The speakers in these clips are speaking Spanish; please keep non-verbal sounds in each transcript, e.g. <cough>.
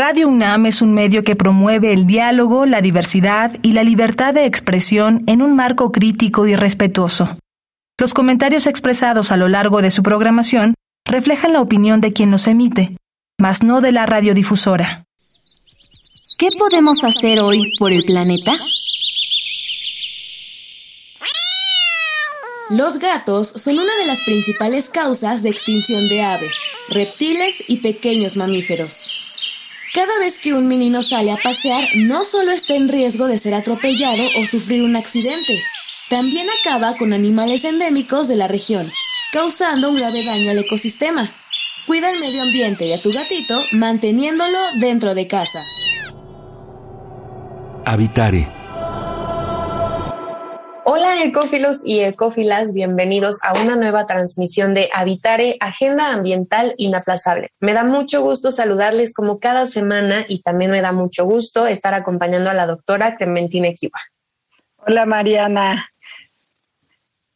Radio UNAM es un medio que promueve el diálogo, la diversidad y la libertad de expresión en un marco crítico y respetuoso. Los comentarios expresados a lo largo de su programación reflejan la opinión de quien los emite, mas no de la radiodifusora. ¿Qué podemos hacer hoy por el planeta? Los gatos son una de las principales causas de extinción de aves, reptiles y pequeños mamíferos. Cada vez que un menino sale a pasear, no solo está en riesgo de ser atropellado o sufrir un accidente, también acaba con animales endémicos de la región, causando un grave daño al ecosistema. Cuida el medio ambiente y a tu gatito manteniéndolo dentro de casa. Habitare Hola ecófilos y ecófilas, bienvenidos a una nueva transmisión de Habitare, Agenda Ambiental Inaplazable. Me da mucho gusto saludarles como cada semana y también me da mucho gusto estar acompañando a la doctora Clementina Equiva. Hola Mariana,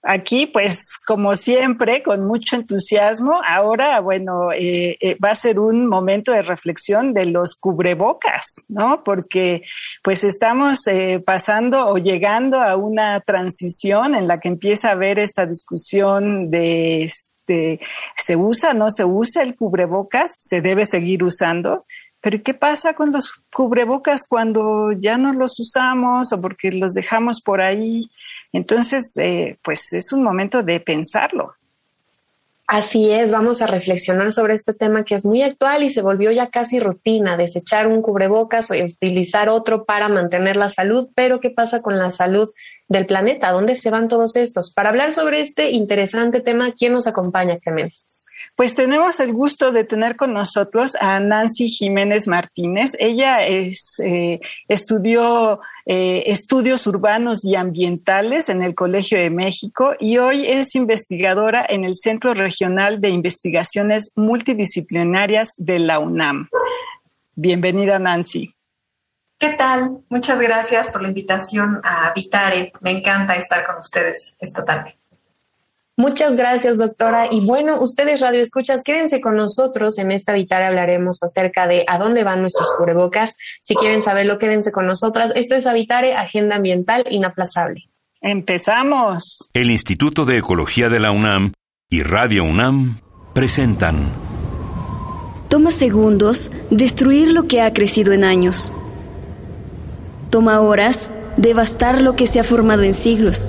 Aquí, pues, como siempre, con mucho entusiasmo. Ahora, bueno, eh, eh, va a ser un momento de reflexión de los cubrebocas, ¿no? Porque, pues, estamos eh, pasando o llegando a una transición en la que empieza a haber esta discusión de, este, ¿se usa, no se usa el cubrebocas? ¿Se debe seguir usando? Pero ¿qué pasa con los cubrebocas cuando ya no los usamos o porque los dejamos por ahí? Entonces, eh, pues es un momento de pensarlo. Así es, vamos a reflexionar sobre este tema que es muy actual y se volvió ya casi rutina, desechar un cubrebocas o utilizar otro para mantener la salud, pero ¿qué pasa con la salud del planeta? ¿Dónde se van todos estos? Para hablar sobre este interesante tema, ¿quién nos acompaña, Clemens? Pues tenemos el gusto de tener con nosotros a Nancy Jiménez Martínez. Ella es, eh, estudió eh, estudios urbanos y ambientales en el Colegio de México y hoy es investigadora en el Centro Regional de Investigaciones Multidisciplinarias de la UNAM. Bienvenida, Nancy. ¿Qué tal? Muchas gracias por la invitación a Vitare. Me encanta estar con ustedes esta tarde. Muchas gracias, doctora. Y bueno, ustedes Radio Escuchas, quédense con nosotros. En esta Vitare hablaremos acerca de a dónde van nuestros cubrebocas. Si quieren saberlo, quédense con nosotras. Esto es Habitare, Agenda Ambiental Inaplazable. Empezamos. El Instituto de Ecología de la UNAM y Radio UNAM presentan. Toma segundos destruir lo que ha crecido en años. Toma horas devastar lo que se ha formado en siglos.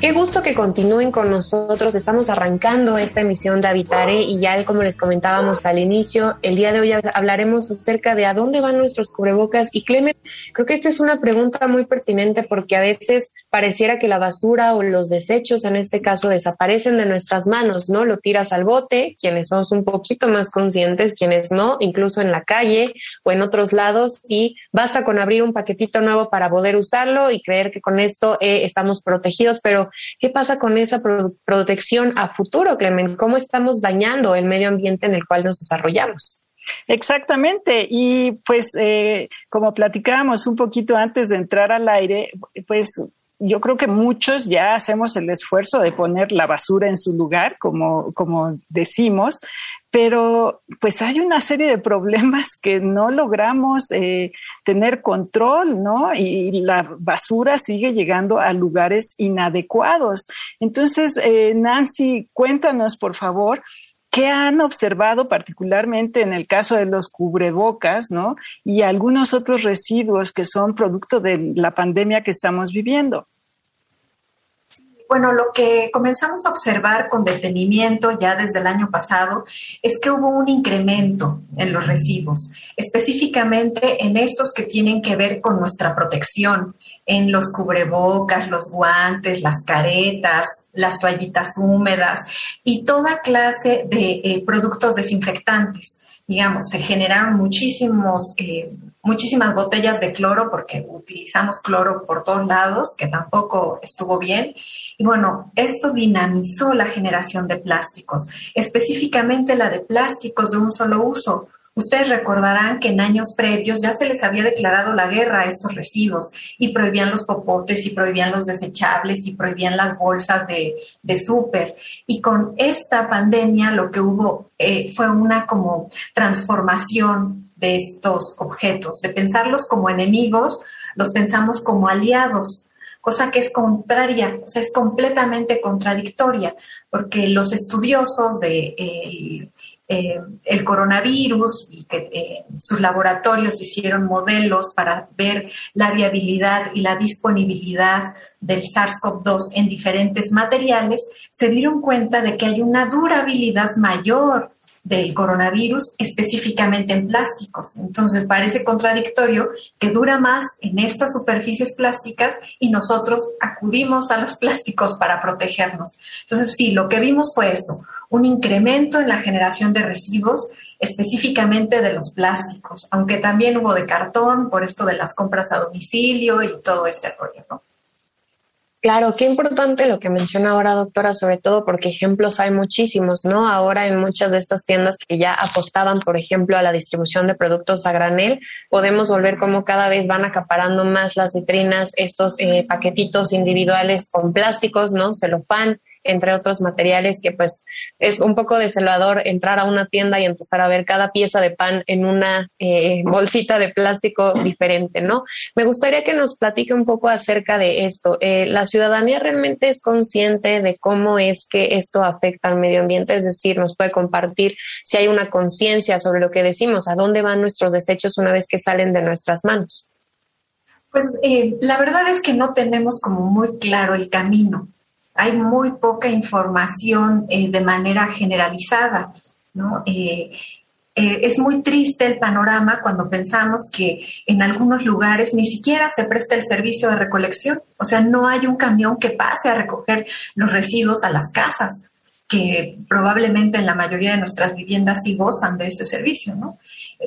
Qué gusto que continúen con nosotros. Estamos arrancando esta emisión de Habitare y ya como les comentábamos al inicio, el día de hoy hablaremos acerca de a dónde van nuestros cubrebocas. Y Clemen, creo que esta es una pregunta muy pertinente porque a veces pareciera que la basura o los desechos, en este caso, desaparecen de nuestras manos, ¿no? Lo tiras al bote, quienes somos un poquito más conscientes, quienes no, incluso en la calle o en otros lados, y basta con abrir un paquetito nuevo para poder usarlo y creer que con esto eh, estamos protegidos, pero ¿qué pasa con esa protección a futuro, Clemen? ¿Cómo estamos dañando el medio ambiente en el cual nos desarrollamos? Exactamente. Y pues, eh, como platicábamos un poquito antes de entrar al aire, pues yo creo que muchos ya hacemos el esfuerzo de poner la basura en su lugar, como, como decimos, pero pues hay una serie de problemas que no logramos eh, tener control, ¿no? Y, la basura sigue llegando a lugares inadecuados. Entonces, eh, Nancy, cuéntanos, por favor, ¿Qué han observado particularmente en el caso de los cubrebocas, ¿no? Y algunos otros residuos que son producto de la pandemia que estamos viviendo? Bueno, lo que comenzamos a observar con detenimiento ya desde el año pasado es que hubo un incremento en los residuos, específicamente en estos que tienen que ver con nuestra protección, en los cubrebocas, los guantes, las caretas, las toallitas húmedas y toda clase de eh, productos desinfectantes digamos, se generaron muchísimos, eh, muchísimas botellas de cloro porque utilizamos cloro por todos lados, que tampoco estuvo bien. Y bueno, esto dinamizó la generación de plásticos, específicamente la de plásticos de un solo uso Ustedes recordarán que en años previos ya se les había declarado la guerra a estos residuos y prohibían los popotes y prohibían los desechables y prohibían las bolsas de, de súper. Y con esta pandemia lo que hubo eh, fue una como transformación de estos objetos, de pensarlos como enemigos, los pensamos como aliados cosa que es contraria, o sea, es completamente contradictoria, porque los estudiosos de eh, el coronavirus y que eh, sus laboratorios hicieron modelos para ver la viabilidad y la disponibilidad del SARS-CoV-2 en diferentes materiales, se dieron cuenta de que hay una durabilidad mayor del coronavirus específicamente en plásticos. Entonces parece contradictorio que dura más en estas superficies plásticas y nosotros acudimos a los <laughs> plásticos para protegernos. Entonces sí, lo que vimos fue eso, un incremento en la generación de residuos, específicamente de los plásticos, aunque también hubo de cartón por esto de las compras a domicilio y todo ese rollo, ¿no? Claro, qué importante lo que menciona ahora, doctora, sobre todo porque ejemplos hay muchísimos, ¿no? Ahora en muchas de estas tiendas que ya apostaban, por ejemplo, a la distribución de productos a granel, podemos volver como cada vez van acaparando más las vitrinas estos eh, paquetitos individuales con plásticos, ¿no? Celofán, entre otros materiales que pues es un poco desolador entrar a una tienda y empezar a ver cada pieza de pan en una eh, bolsita de plástico diferente, ¿no? Me gustaría que nos platique un poco acerca de esto. Eh, ¿La ciudadanía realmente es consciente de cómo es que esto afecta al medio ambiente? Es decir, nos puede compartir si hay una conciencia sobre lo que decimos, a dónde van nuestros desechos una vez que salen de nuestras manos. Pues eh, la verdad es que no tenemos como muy claro el camino hay muy poca información eh, de manera generalizada. ¿no? Eh, eh, es muy triste el panorama cuando pensamos que en algunos lugares ni siquiera se presta el servicio de recolección, o sea, no hay un camión que pase a recoger los residuos a las casas, que probablemente en la mayoría de nuestras viviendas sí gozan de ese servicio,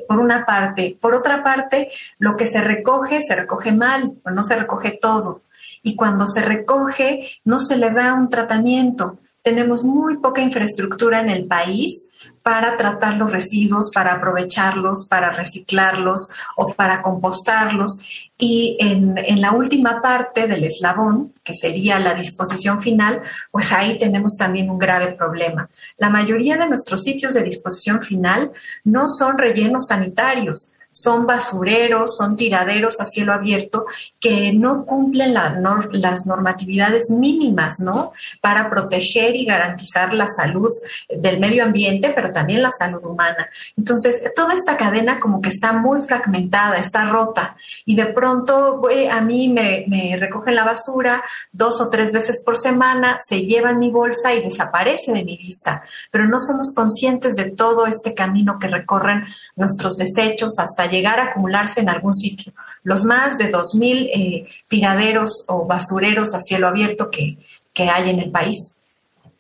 por una parte. Por otra parte, lo que se recoge, se recoge mal, o no se recoge todo y cuando se recoge no se le da un tratamiento. Tenemos muy poca infraestructura en el país para tratar los residuos, para aprovecharlos, para reciclarlos o para compostarlos. Y en, la última parte del eslabón, que sería la disposición final, pues ahí tenemos también un grave problema. La mayoría de nuestros sitios de disposición final no son rellenos sanitarios, son basureros, son tiraderos a cielo abierto que no cumplen las normatividades mínimas, ¿no? Para proteger y garantizar la salud del medio ambiente, pero también la salud humana. Entonces, toda esta cadena como que está muy fragmentada, está rota y de pronto a mí me, me recogen la basura dos o tres veces por semana, se llevan mi bolsa y desaparece de mi vista, pero no somos conscientes de todo este camino que recorren nuestros desechos hasta llegar a acumularse en algún sitio. Los más de 2.000 eh, tiraderos o basureros a cielo abierto que, hay en el país.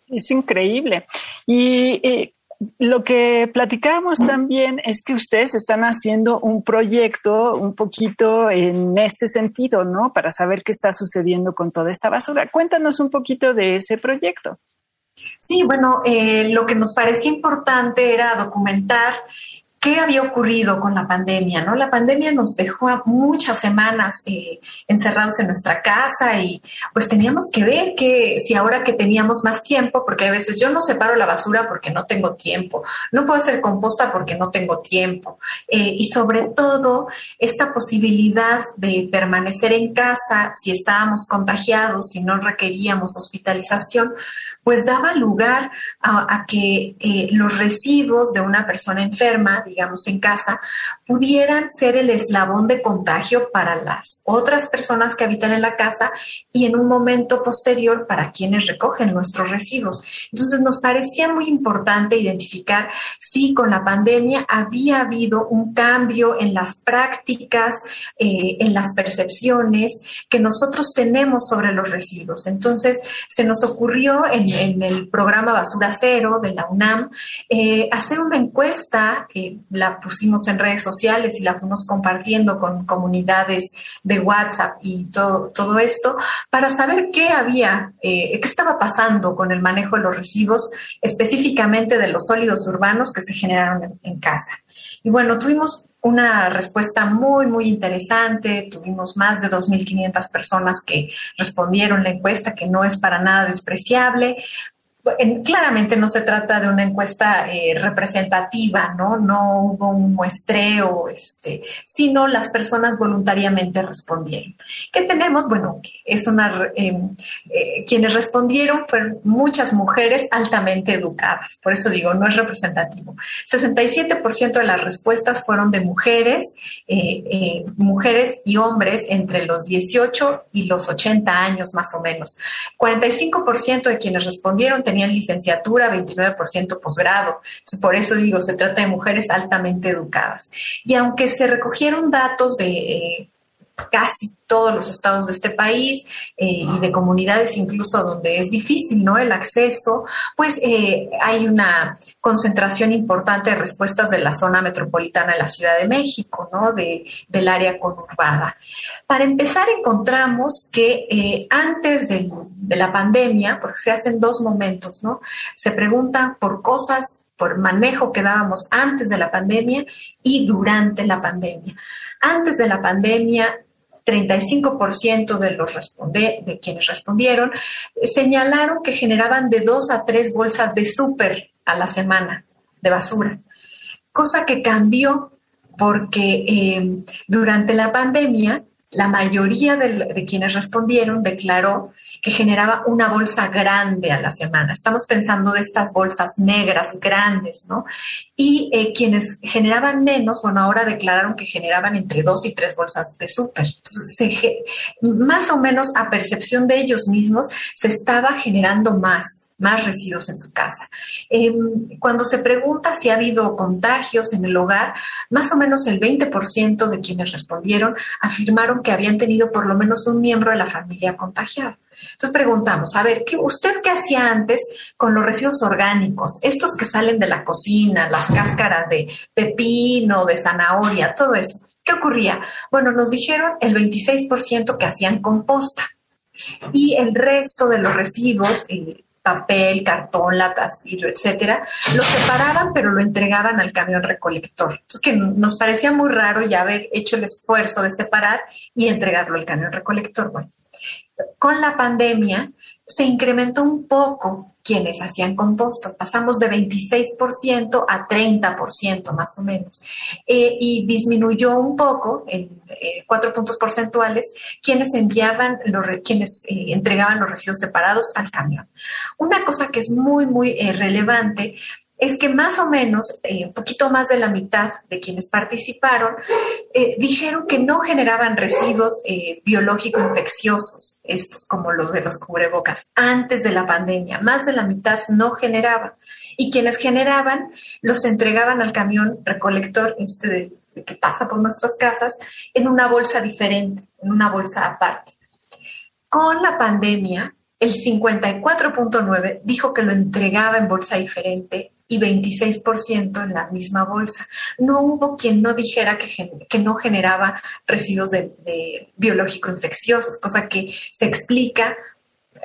Es increíble. Y eh, lo que platicábamos también es que ustedes están haciendo un proyecto un poquito en este sentido, ¿no? Para saber qué está sucediendo con toda esta basura. Cuéntanos un poquito de ese proyecto. Sí, bueno, eh, lo que nos parecía importante era documentar ¿Qué había ocurrido con la pandemia? ¿no? La pandemia nos dejó muchas semanas eh, encerrados en nuestra casa y pues teníamos que ver que si ahora que teníamos más tiempo, porque a veces yo no separo la basura porque no tengo tiempo, no puedo hacer composta porque no tengo tiempo eh, y sobre todo esta posibilidad de permanecer en casa si estábamos contagiados, si no requeríamos hospitalización, pues daba lugar a, que eh, los residuos de una persona enferma, digamos en casa, pudieran ser el eslabón de contagio para las otras personas que habitan en la casa y en un momento posterior para quienes recogen nuestros residuos. Entonces nos parecía muy importante identificar si con la pandemia había habido un cambio en las prácticas, eh, en las percepciones que nosotros tenemos sobre los residuos. Entonces se nos ocurrió en en, el programa Basura Cero de la UNAM, eh, hacer una encuesta, la pusimos en redes sociales y la fuimos compartiendo con comunidades de WhatsApp y todo, todo esto, para saber qué había, qué estaba pasando con el manejo de los residuos, específicamente de los sólidos urbanos que se generaron en casa. Y bueno, tuvimos una respuesta muy, muy interesante. Tuvimos más de 2.500 personas que respondieron la encuesta, que no es para nada despreciable claramente no se trata de una encuesta eh, representativa, ¿no? No hubo un muestreo, este, sino las personas voluntariamente respondieron. ¿Qué tenemos? Bueno, es una, em, eh, quienes respondieron fueron muchas mujeres altamente educadas, por eso digo, no es representativo. 67% de las respuestas fueron de mujeres, eh, mujeres y hombres entre los 18 y los 80 años más o menos. 45% de quienes respondieron tenían licenciatura, 29% posgrado. por eso digo, se trata de mujeres altamente educadas. Y aunque se recogieron datos de eh, casi todos los estados de este país eh, y de comunidades incluso donde es difícil ¿no? el acceso, pues eh, hay una concentración importante de respuestas de la zona metropolitana de la Ciudad de México, ¿no? de, del área conurbada. Para empezar, encontramos que eh, antes de, la pandemia, porque se hacen dos momentos, ¿no? se preguntan por cosas por manejo que dábamos antes de la pandemia y durante la pandemia. Antes de la pandemia, 35% de los responde, de quienes respondieron eh, señalaron que generaban de dos a tres bolsas de súper a la semana de basura, cosa que cambió porque eh, durante la pandemia la mayoría de, quienes respondieron declaró que generaba una bolsa grande a la semana. Estamos pensando de estas bolsas negras grandes, ¿no? Y eh, quienes generaban menos, bueno, ahora declararon que generaban entre dos y tres bolsas de súper. más o menos a percepción de ellos mismos, se estaba generando más más residuos en su casa. Em, cuando se pregunta si ha habido contagios en el hogar, más o menos el 20% de quienes respondieron afirmaron que habían tenido por lo menos un miembro de la familia contagiado. Entonces preguntamos, a ver, ¿qué, ¿usted qué hacía antes con los residuos orgánicos? Estos que salen de la cocina, las cáscaras de pepino, de zanahoria, todo eso. ¿Qué ocurría? Bueno, nos dijeron el 26% que hacían composta y el resto de los residuos, eh, papel, cartón, latas, vidrio, etcétera, lo separaban pero lo entregaban al camión recolector. Que nos parecía muy raro ya haber hecho el esfuerzo de separar y entregarlo al camión recolector. Bueno, con la pandemia se incrementó un poco quienes hacían composta. Pasamos de 26% a 30% más o menos. Eh, y disminuyó un poco, en eh, cuatro puntos porcentuales, quienes enviaban, los, quienes eh, entregaban los residuos separados al camión. Una cosa que es muy, muy relevante es que más o menos, eh, un poquito más de la mitad de quienes participaron, eh, dijeron que no generaban residuos eh, biológicos infecciosos, estos como los de los cubrebocas, antes de la pandemia. Más de la mitad no generaban. Y quienes generaban los entregaban al camión recolector este que pasa por nuestras casas en una bolsa diferente, en una bolsa aparte. Con la pandemia, el 54.9 dijo que lo entregaba en bolsa diferente y 26% en la misma bolsa. No hubo quien no dijera que, que no generaba residuos de, biológico infecciosos, cosa que se explica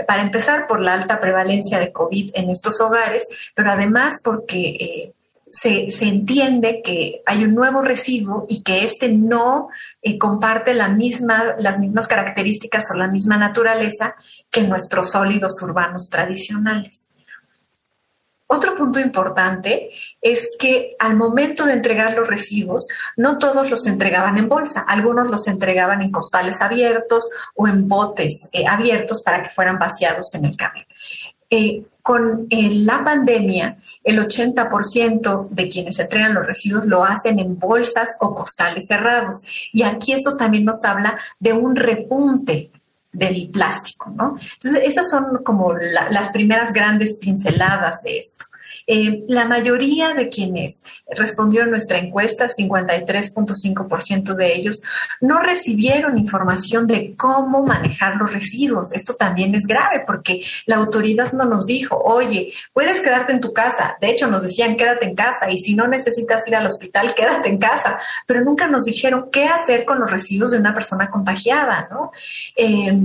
para empezar por la alta prevalencia de COVID en estos hogares, pero además porque eh, se, entiende que hay un nuevo residuo y que este no eh, comparte la misma, las mismas características o la misma naturaleza que nuestros sólidos urbanos tradicionales. Otro punto importante es que al momento de entregar los residuos, no todos los entregaban en bolsa, algunos los entregaban en costales abiertos o en botes eh, abiertos para que fueran vaciados en el camión. Eh, con la pandemia, el 80% de quienes entregan los residuos lo hacen en bolsas o costales cerrados. Y aquí esto también nos habla de un repunte del plástico, ¿no? Entonces, esas son como las primeras grandes pinceladas de esto. Eh, la mayoría de quienes respondió a nuestra encuesta, 53.5% de ellos, no recibieron información de cómo manejar los residuos. Esto también es grave porque la autoridad no nos dijo, oye, puedes quedarte en tu casa. De hecho, nos decían, quédate en casa y si no necesitas ir al hospital, quédate en casa. Pero nunca nos dijeron qué hacer con los residuos de una persona contagiada, ¿no? Eh,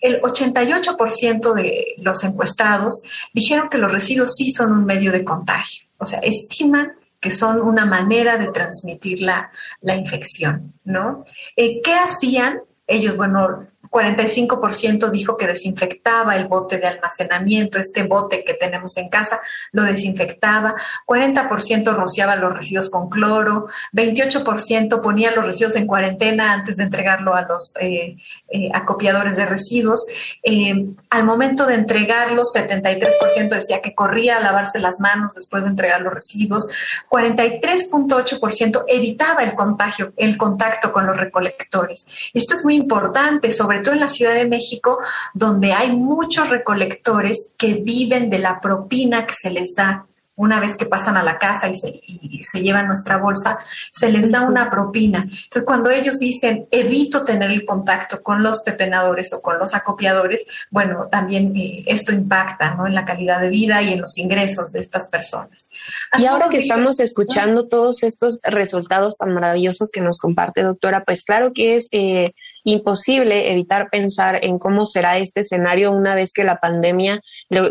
el 88% de los encuestados dijeron que los residuos sí son un medio de contagio. O sea, estiman que son una manera de transmitir la, infección, ¿no? Eh, ¿Qué hacían? Ellos, bueno, 45% dijo que desinfectaba el bote de almacenamiento, este bote que tenemos en casa, lo desinfectaba, 40% rociaba los residuos con cloro, 28% ponía los residuos en cuarentena antes de entregarlo a los eh, eh, acopiadores de residuos. Eh, al momento de entregarlos, 73% decía que corría a lavarse las manos después de entregar los residuos, 43.8% evitaba el contagio, el contacto con los recolectores. Esto es muy importante, sobre en la Ciudad de México, donde hay muchos recolectores que viven de la propina que se les da una vez que pasan a la casa y se, llevan nuestra bolsa, se les da una propina. Entonces, cuando ellos dicen, evito tener el contacto con los pepenadores o con los acopiadores, bueno, también eh, esto impacta ¿no? en la calidad de vida y en los ingresos de estas personas. Y ahora que estamos escuchando todos estos resultados tan maravillosos que nos comparte, doctora, pues claro que es... Eh, imposible evitar pensar en cómo será este escenario una vez que la pandemia,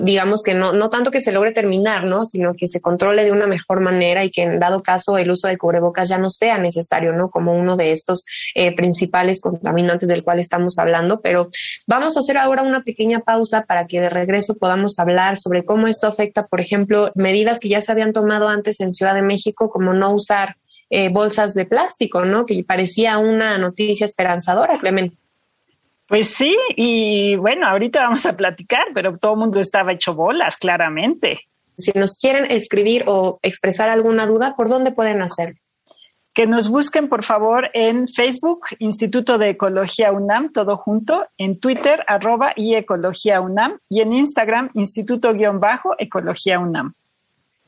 digamos que no, no tanto que se logre terminar, ¿no? Sino que se controle de una mejor manera y que en dado caso el uso de cubrebocas ya no sea necesario, ¿no? Como uno de estos eh, principales contaminantes del cual estamos hablando. Pero vamos a hacer ahora una pequeña pausa para que de regreso podamos hablar sobre cómo esto afecta, por ejemplo, medidas que ya se habían tomado antes en Ciudad de México, como no usar eh, bolsas de plástico, ¿no? Que parecía una noticia esperanzadora, Clemente. Pues sí, y bueno, ahorita vamos a platicar, pero todo el mundo estaba hecho bolas, claramente. Si nos quieren escribir o expresar alguna duda, ¿por dónde pueden hacer? Que nos busquen, por favor, en Facebook, Instituto de Ecología UNAM, todo junto, en Twitter, arroba y Ecología UNAM, y en Instagram, Instituto-Ecología UNAM.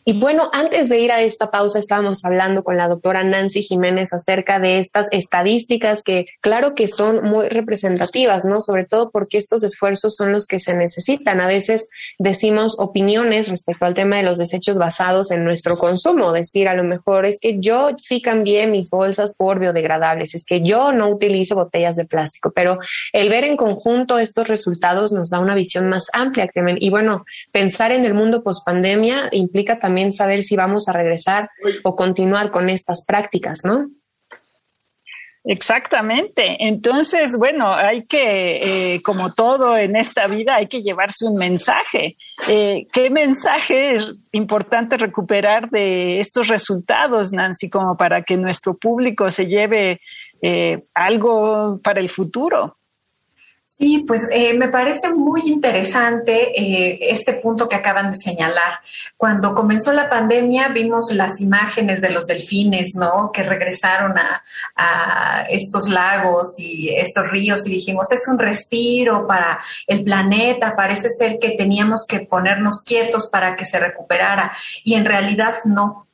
Y bueno, antes de ir a esta pausa, estábamos hablando con la doctora Nancy Jiménez acerca de estas estadísticas que claro que son muy representativas, ¿no? Sobre todo porque estos esfuerzos son los que se necesitan. A veces decimos opiniones respecto al tema de los desechos basados en nuestro consumo, decir a lo mejor es que yo sí cambié mis bolsas por biodegradables, es que yo no utilizo botellas de plástico, pero el ver en conjunto estos resultados nos da una visión más amplia. Y bueno, pensar en el mundo post pandemia implica también también saber si vamos a regresar o continuar con estas prácticas, ¿no? Exactamente. Entonces, bueno, hay que, eh, como todo en esta vida, hay que llevarse un mensaje. Eh, ¿Qué mensaje es importante recuperar de estos resultados, Nancy, como para que nuestro público se lleve eh, algo para el futuro? Sí, pues eh, me parece muy interesante eh, este punto que acaban de señalar. Cuando comenzó la pandemia vimos las imágenes de los delfines, ¿no? Que regresaron a, a estos lagos y estos ríos y dijimos, es un respiro para el planeta, parece ser que teníamos que ponernos quietos para que se recuperara y en realidad no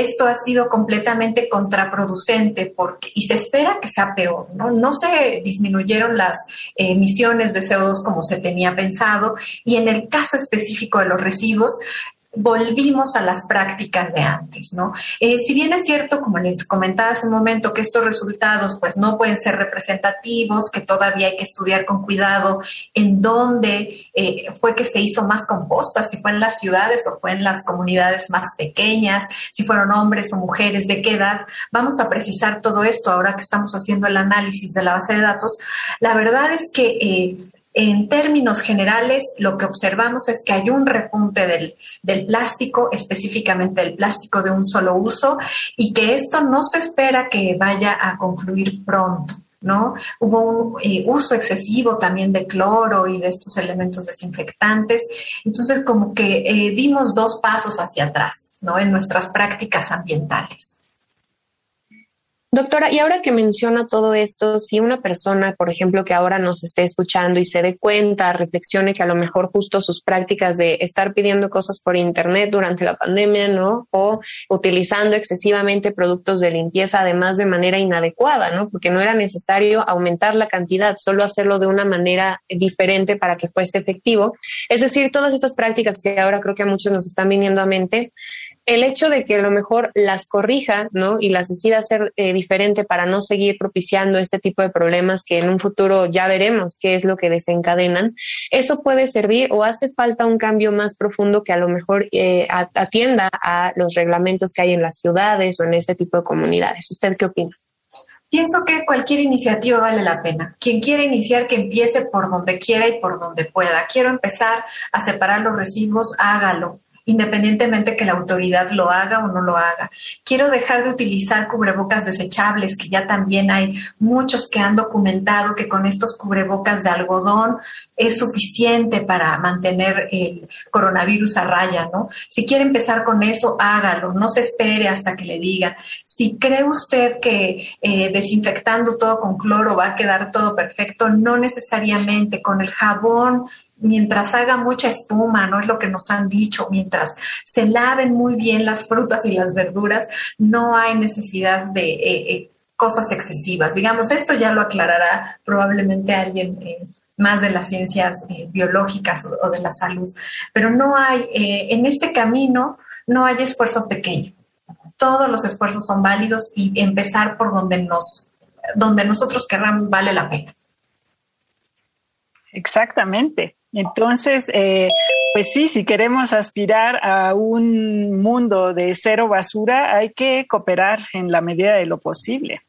esto ha sido completamente contraproducente porque, y se espera que sea peor. ¿no? no se disminuyeron las emisiones de CO2 como se tenía pensado y en el caso específico de los residuos, volvimos a las prácticas de antes, ¿no? Eh, si bien es cierto, como les comentaba hace un momento, que estos resultados pues no pueden ser representativos, que todavía hay que estudiar con cuidado en dónde eh, fue que se hizo más composta, si fue en las ciudades o fue en las comunidades más pequeñas, si fueron hombres o mujeres, de qué edad, vamos a precisar todo esto ahora que estamos haciendo el análisis de la base de datos. La verdad es que eh, en términos generales, lo que observamos es que hay un repunte del, plástico, específicamente del plástico de un solo uso, y que esto no se espera que vaya a concluir pronto. ¿No? Hubo un eh, uso excesivo también de cloro y de estos elementos desinfectantes. Entonces, como que eh, dimos dos pasos hacia atrás, ¿no? En nuestras prácticas ambientales. Doctora, y ahora que menciona todo esto, si una persona, por ejemplo, que ahora nos esté escuchando y se dé cuenta, reflexione que a lo mejor justo sus prácticas de estar pidiendo cosas por Internet durante la pandemia, ¿no? O utilizando excesivamente productos de limpieza, además de manera inadecuada, ¿no? Porque no era necesario aumentar la cantidad, solo hacerlo de una manera diferente para que fuese efectivo. Es decir, todas estas prácticas que ahora creo que a muchos nos están viniendo a mente, el hecho de que a lo mejor las corrija, ¿no? Y las decida hacer eh, diferente para no seguir propiciando este tipo de problemas que en un futuro ya veremos qué es lo que desencadenan, eso puede servir o hace falta un cambio más profundo que a lo mejor eh, atienda a los reglamentos que hay en las ciudades o en este tipo de comunidades. ¿Usted qué opina? Pienso que cualquier iniciativa vale la pena. Quien quiera iniciar, que empiece por donde quiera y por donde pueda. Quiero empezar a separar los residuos, hágalo independientemente que la autoridad lo haga o no lo haga. Quiero dejar de utilizar cubrebocas desechables, que ya también hay muchos que han documentado que con estos cubrebocas de algodón es suficiente para mantener el coronavirus a raya, ¿no? Si quiere empezar con eso, hágalo, no se espere hasta que le diga. Si cree usted que eh, desinfectando todo con cloro va a quedar todo perfecto, no necesariamente con el jabón mientras haga mucha espuma, no es lo que nos han dicho, mientras se laven muy bien las frutas y las verduras, no hay necesidad de eh, eh, cosas excesivas. Digamos, esto ya lo aclarará probablemente alguien. Eh, más de las ciencias biológicas o, de la salud, pero no hay, en este camino no hay esfuerzo pequeño. Todos los esfuerzos son válidos y empezar por donde nos, donde nosotros querramos vale la pena. Exactamente. Entonces, eh, pues sí, si queremos aspirar a un mundo de cero basura, hay que cooperar en la medida de lo posible.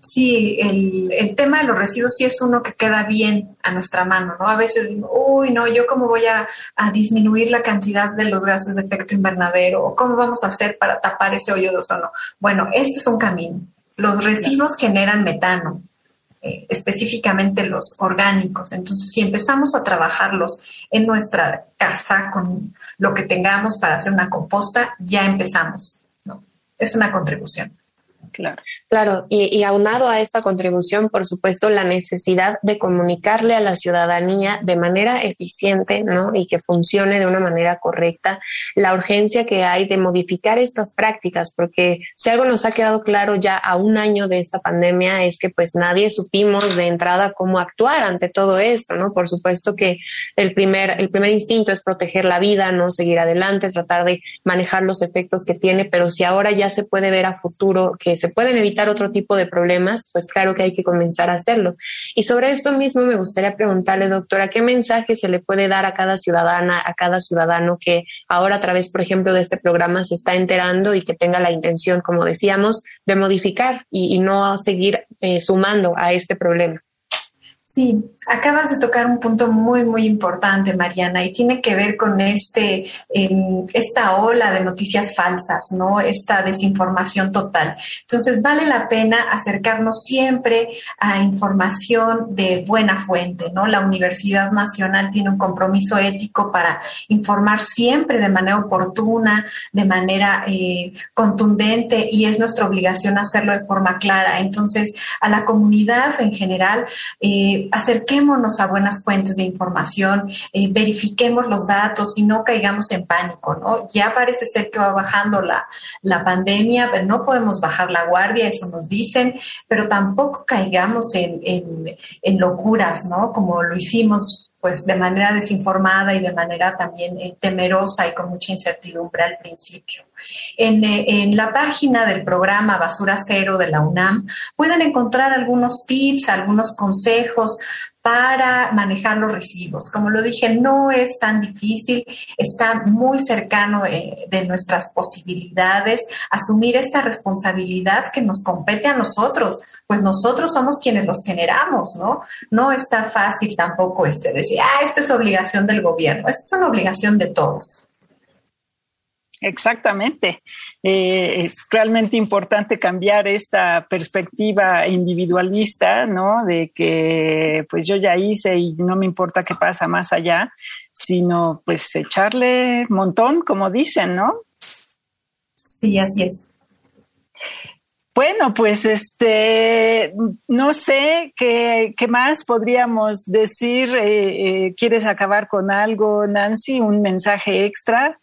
Sí, el, tema de los residuos sí es uno que queda bien a nuestra mano, ¿no? A veces, uy, no, yo cómo voy a, a disminuir la cantidad de los gases de efecto invernadero o cómo vamos a hacer para tapar ese hoyo de ozono. Bueno, este es un camino. Los residuos generan metano, eh, específicamente los orgánicos. Entonces, si empezamos a trabajarlos en nuestra casa con lo que tengamos para hacer una composta, ya empezamos. ¿no? Es una contribución. Claro. Claro, y, aunado a esta contribución, por supuesto, la necesidad de comunicarle a la ciudadanía de manera eficiente ¿no? y que funcione de una manera correcta la urgencia que hay de modificar estas prácticas, porque si algo nos ha quedado claro ya a un año de esta pandemia es que pues nadie supimos de entrada cómo actuar ante todo esto, ¿no? Por supuesto que el primer, el primer instinto es proteger la vida, no seguir adelante, tratar de manejar los efectos que tiene, pero si ahora ya se puede ver a futuro que se pueden evitar otro tipo de problemas, pues claro que hay que comenzar a hacerlo. Y sobre esto mismo me gustaría preguntarle, doctora, ¿qué mensaje se le puede dar a cada ciudadana, a cada ciudadano que ahora a través, por ejemplo, de este programa se está enterando y que tenga la intención, como decíamos, de modificar y, no seguir eh, sumando a este problema? Sí, acabas de tocar un punto muy, muy importante, Mariana, y tiene que ver con este, em, esta ola de noticias falsas, ¿no? Esta desinformación total. Entonces, vale la pena acercarnos siempre a información de buena fuente, ¿no? La Universidad Nacional tiene un compromiso ético para informar siempre de manera oportuna, de manera eh, contundente, y es nuestra obligación hacerlo de forma clara. Entonces, a la comunidad en general, eh, acerquémonos a buenas fuentes de información, eh, verifiquemos los datos y no caigamos en pánico, ¿no? Ya parece ser que va bajando la, la pandemia, pero no podemos bajar la guardia, eso nos dicen, pero tampoco caigamos en, en, locuras, ¿no? Como lo hicimos pues de manera desinformada y de manera también eh, temerosa y con mucha incertidumbre al principio. En, eh, en, la página del programa Basura Cero de la UNAM pueden encontrar algunos tips, algunos consejos para manejar los residuos. Como lo dije, no es tan difícil, está muy cercano eh, de nuestras posibilidades asumir esta responsabilidad que nos compete a nosotros, pues nosotros somos quienes los generamos, ¿no? No está fácil tampoco este decir, ah, esta es obligación del gobierno, esta es una obligación de todos. Exactamente. Eh, es realmente importante cambiar esta perspectiva individualista, ¿no? De que pues yo ya hice y no me importa qué pasa más allá, sino pues echarle montón, como dicen, ¿no? Sí, así es. Bueno, pues este, no sé qué, qué más podríamos decir. Eh, eh, ¿Quieres acabar con algo, Nancy? ¿Un mensaje extra?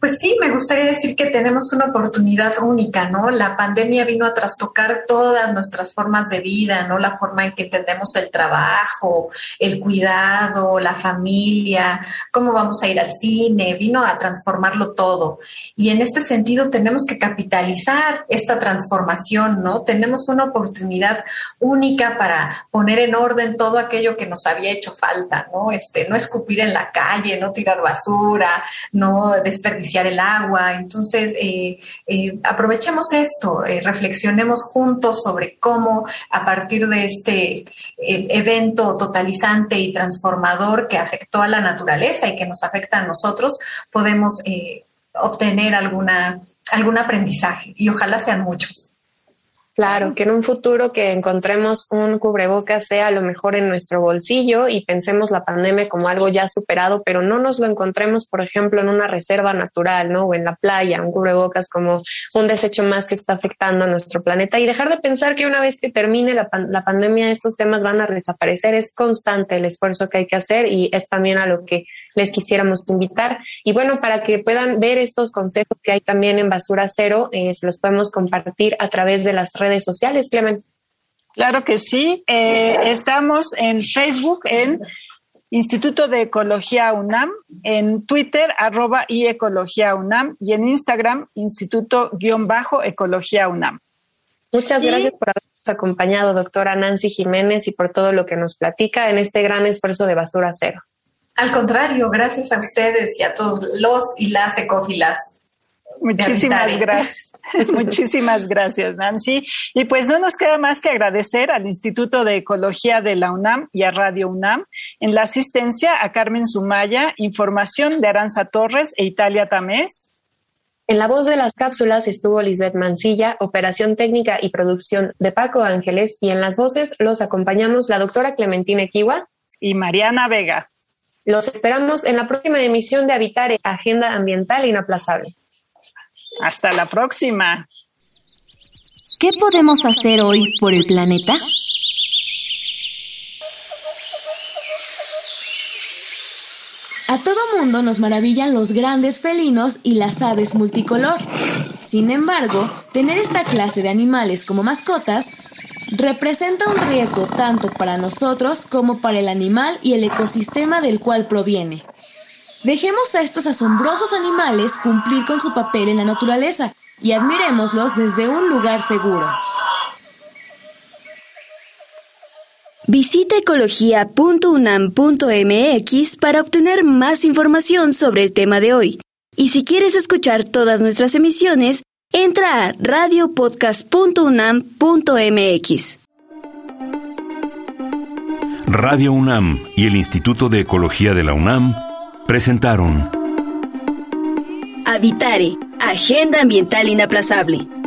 Pues sí, me gustaría decir que tenemos una oportunidad única, ¿no? La pandemia vino a trastocar todas nuestras formas de vida, ¿no? La forma en que entendemos el trabajo, el cuidado, la familia, cómo vamos a ir al cine, vino a transformarlo todo. Y en este sentido tenemos que capitalizar esta transformación, ¿no? Tenemos una oportunidad única para poner en orden todo aquello que nos había hecho falta, ¿no? Este, no escupir en la calle, no tirar basura, no desperdiciar el agua. Entonces, eh, eh, aprovechemos esto, eh, reflexionemos juntos sobre cómo a partir de este evento totalizante y transformador que afectó a la naturaleza y que nos afecta a nosotros, podemos obtener alguna, algún aprendizaje y ojalá sean muchos. Claro, que en un futuro que encontremos un cubrebocas sea a lo mejor en nuestro bolsillo y pensemos la pandemia como algo ya superado, pero no nos lo encontremos, por ejemplo, en una reserva natural, ¿no? O en la playa, un cubrebocas como un desecho más que está afectando a nuestro planeta y dejar de pensar que una vez que termine la, la pandemia estos temas van a desaparecer. Es constante el esfuerzo que hay que hacer y es también a lo que les quisiéramos invitar. Y bueno, para que puedan ver estos consejos que hay también en Basura Cero, eh, se los podemos compartir a través de las redes sociales, Clemen. Claro que sí. Eh, estamos en Facebook, en Instituto de Ecología UNAM, en Twitter, arroba y Ecología UNAM, y en Instagram, Instituto-Ecología UNAM. Muchas gracias por habernos acompañado, doctora Nancy Jiménez, y por todo lo que nos platica en este gran esfuerzo de Basura Cero. Al contrario, gracias a ustedes y a todos los y las ecófilas. Muchísimas gracias. <laughs> Muchísimas gracias, Nancy. Y pues no nos queda más que agradecer al Instituto de Ecología de la UNAM y a Radio UNAM en la asistencia a Carmen Sumaya, información de Aranza Torres e Italia Tamés. En la voz de las cápsulas estuvo Lisbeth Mancilla, operación técnica y producción de Paco Ángeles, y en las voces los acompañamos la doctora Clementina Equiwa y Mariana Vega. Los esperamos en la próxima emisión de Habitare, Agenda Ambiental Inaplazable. Hasta la próxima. ¿Qué podemos hacer hoy por el planeta? A todo mundo nos maravillan los grandes felinos y las aves multicolor. Sin embargo, tener esta clase de animales como mascotas representa un riesgo tanto para nosotros como para el animal y el ecosistema del cual proviene. Dejemos a estos asombrosos animales cumplir con su papel en la naturaleza y admirémoslos desde un lugar seguro. Visita ecología.unam.mx para obtener más información sobre el tema de hoy. Y si quieres escuchar todas nuestras emisiones, Entra a radiopodcast.unam.mx. Radio UNAM y el Instituto de Ecología de la UNAM presentaron. Habitare, Agenda Ambiental Inaplazable